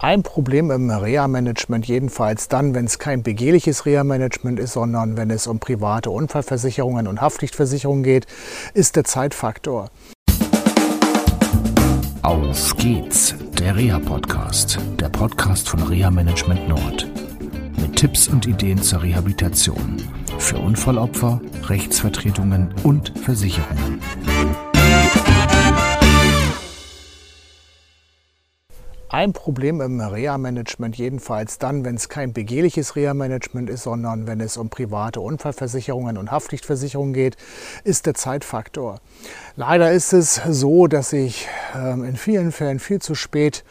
Ein Problem im Reha-Management, jedenfalls dann, wenn es kein begehliches Reha-Management ist, sondern wenn es um private Unfallversicherungen und Haftpflichtversicherungen geht, ist der Zeitfaktor. Auf geht's, der Reha-Podcast, der Podcast von Reha-Management Nord. Mit Tipps und Ideen zur Rehabilitation für Unfallopfer, Rechtsvertretungen und Versicherungen. Ein Problem im Reha-Management, jedenfalls dann, wenn es kein begehliches Reha-Management ist, sondern wenn es um private Unfallversicherungen und Haftpflichtversicherungen geht, ist der Zeitfaktor. Leider ist es so, dass ich ähm, in vielen Fällen viel zu spät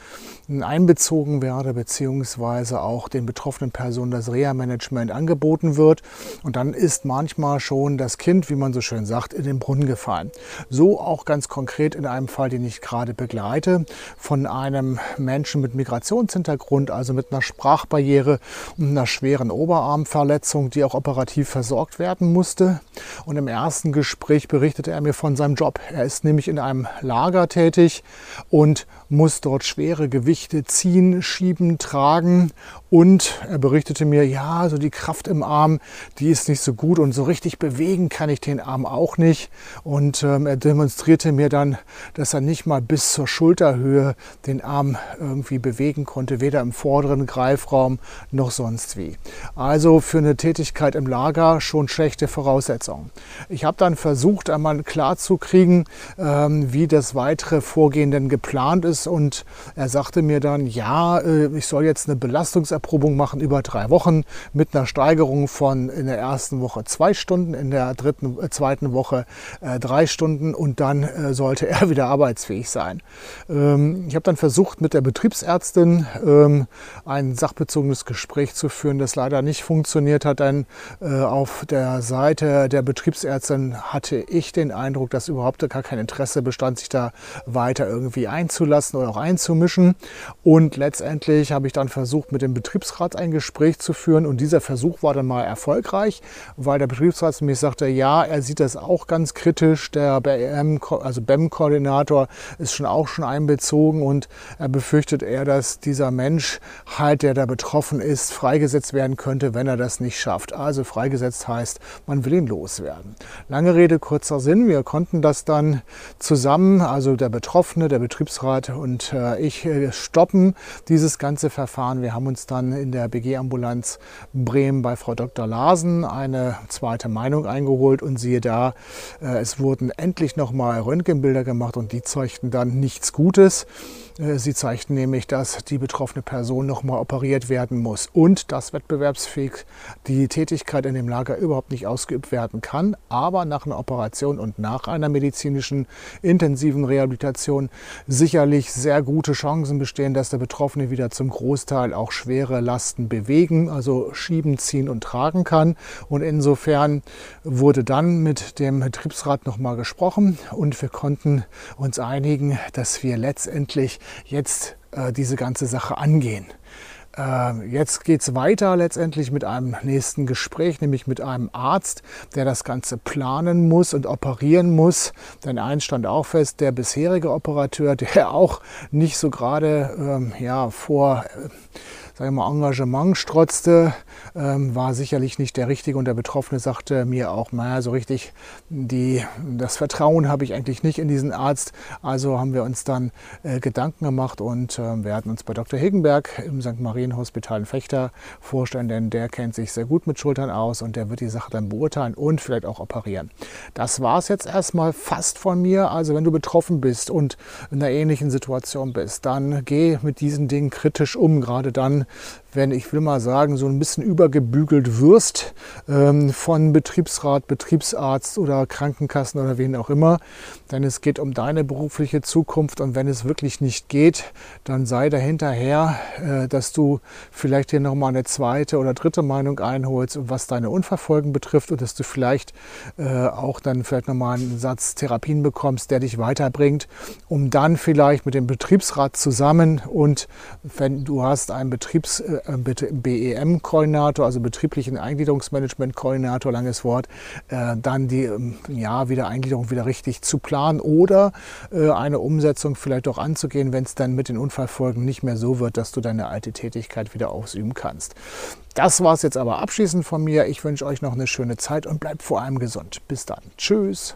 einbezogen werde, beziehungsweise auch den betroffenen Personen das Reha-Management angeboten wird. Und dann ist manchmal schon das Kind, wie man so schön sagt, in den Brunnen gefallen. So auch ganz konkret in einem Fall, den ich gerade begleite, von einem Menschen mit Migrationshintergrund, also mit einer Sprachbarriere und einer schweren Oberarmverletzung, die auch operativ versorgt werden musste. Und im ersten Gespräch berichtete er mir von seinem Job. Er ist nämlich in einem Lager tätig und muss dort schwere Gewichte ziehen, schieben, tragen. Und er berichtete mir, ja, so die Kraft im Arm, die ist nicht so gut und so richtig bewegen kann ich den Arm auch nicht. Und ähm, er demonstrierte mir dann, dass er nicht mal bis zur Schulterhöhe den Arm irgendwie bewegen konnte, weder im vorderen Greifraum noch sonst wie. Also für eine Tätigkeit im Lager schon schlechte Voraussetzungen. Ich habe dann versucht, einmal klarzukriegen, ähm, wie das weitere Vorgehen denn geplant ist ist. Und er sagte mir dann, ja, äh, ich soll jetzt eine Belastungserprobung machen über drei Wochen mit einer Steigerung von in der ersten Woche zwei Stunden, in der dritten, äh, zweiten Woche äh, drei Stunden und dann sollte er wieder arbeitsfähig sein. Ähm, ich habe dann versucht, mit der Betriebsärztin ähm, ein sachbezogenes Gespräch zu führen, das leider nicht funktioniert hat, denn auf der Seite der Betriebsärztin hatte ich den Eindruck, dass überhaupt gar kein Interesse bestand, sich da weiter irgendwie einzulassen lassen oder auch einzumischen. Und letztendlich habe ich dann versucht, mit dem Betriebsrat ein Gespräch zu führen. Und dieser Versuch war dann mal erfolgreich, weil der Betriebsrat mir sagte, ja, er sieht das auch ganz kritisch. Der BM, also BEM-Koordinator ist schon auch schon einbezogen und er befürchtet eher, dass dieser Mensch halt, der da betroffen ist, freigesetzt werden könnte, wenn er das nicht schafft. Also freigesetzt heißt, man will ihn loswerden. Lange Rede, kurzer Sinn. Wir konnten das dann zusammen, also der Betroffene, der Betriebsrat und äh, ich äh, stoppen dieses ganze Verfahren. Wir haben uns dann in der BG-Ambulanz Bremen bei Frau Dr. Larsen eine zweite Meinung eingeholt und siehe da, äh, es wurden endlich nochmal Röntgenbilder gemacht und die zeugten dann nichts Gutes. Sie zeigten nämlich, dass die betroffene Person nochmal operiert werden muss und dass wettbewerbsfähig die Tätigkeit in dem Lager überhaupt nicht ausgeübt werden kann. Aber nach einer Operation und nach einer medizinischen intensiven Rehabilitation sicherlich wirklich sehr gute Chancen bestehen, dass der Betroffene wieder zum Großteil auch schwere Lasten bewegen, also schieben, ziehen und tragen kann. Und insofern wurde dann mit dem Betriebsrat nochmal gesprochen und wir konnten uns einigen, dass wir letztendlich jetzt äh, diese ganze Sache angehen. Ähm, jetzt geht es weiter letztendlich mit einem nächsten Gespräch, nämlich mit einem Arzt, der das Ganze planen muss und operieren muss. Denn eins stand auch fest, der bisherige Operateur, der auch nicht so gerade ähm, ja, vor äh, sagen wir mal, Engagement strotzte, ähm, war sicherlich nicht der Richtige. Und der Betroffene sagte mir auch, naja, so richtig die, das Vertrauen habe ich eigentlich nicht in diesen Arzt. Also haben wir uns dann äh, Gedanken gemacht und äh, werden uns bei Dr. Higgenberg im St. Marienhospital in Fechter vorstellen, denn der kennt sich sehr gut mit Schultern aus und der wird die Sache dann beurteilen und vielleicht auch operieren. Das war es jetzt erstmal fast von mir. Also wenn du betroffen bist und in einer ähnlichen Situation bist, dann geh mit diesen Dingen kritisch um, gerade dann, wenn ich will mal sagen, so ein bisschen übergebügelt wirst ähm, von Betriebsrat, Betriebsarzt oder Krankenkassen oder wen auch immer. Denn es geht um deine berufliche Zukunft und wenn es wirklich nicht geht, dann sei dahinterher, äh, dass du vielleicht hier nochmal eine zweite oder dritte Meinung einholst, was deine Unverfolgen betrifft und dass du vielleicht äh, auch dann vielleicht nochmal einen Satz Therapien bekommst, der dich weiterbringt, um dann vielleicht mit dem Betriebsrat zusammen und wenn du hast einen Betrieb Betriebs, äh, BEM-Koordinator, also betrieblichen Eingliederungsmanagement-Koordinator, langes Wort, äh, dann die ähm, ja, Wiedereingliederung wieder richtig zu planen oder äh, eine Umsetzung vielleicht auch anzugehen, wenn es dann mit den Unfallfolgen nicht mehr so wird, dass du deine alte Tätigkeit wieder ausüben kannst. Das war es jetzt aber abschließend von mir. Ich wünsche euch noch eine schöne Zeit und bleibt vor allem gesund. Bis dann. Tschüss.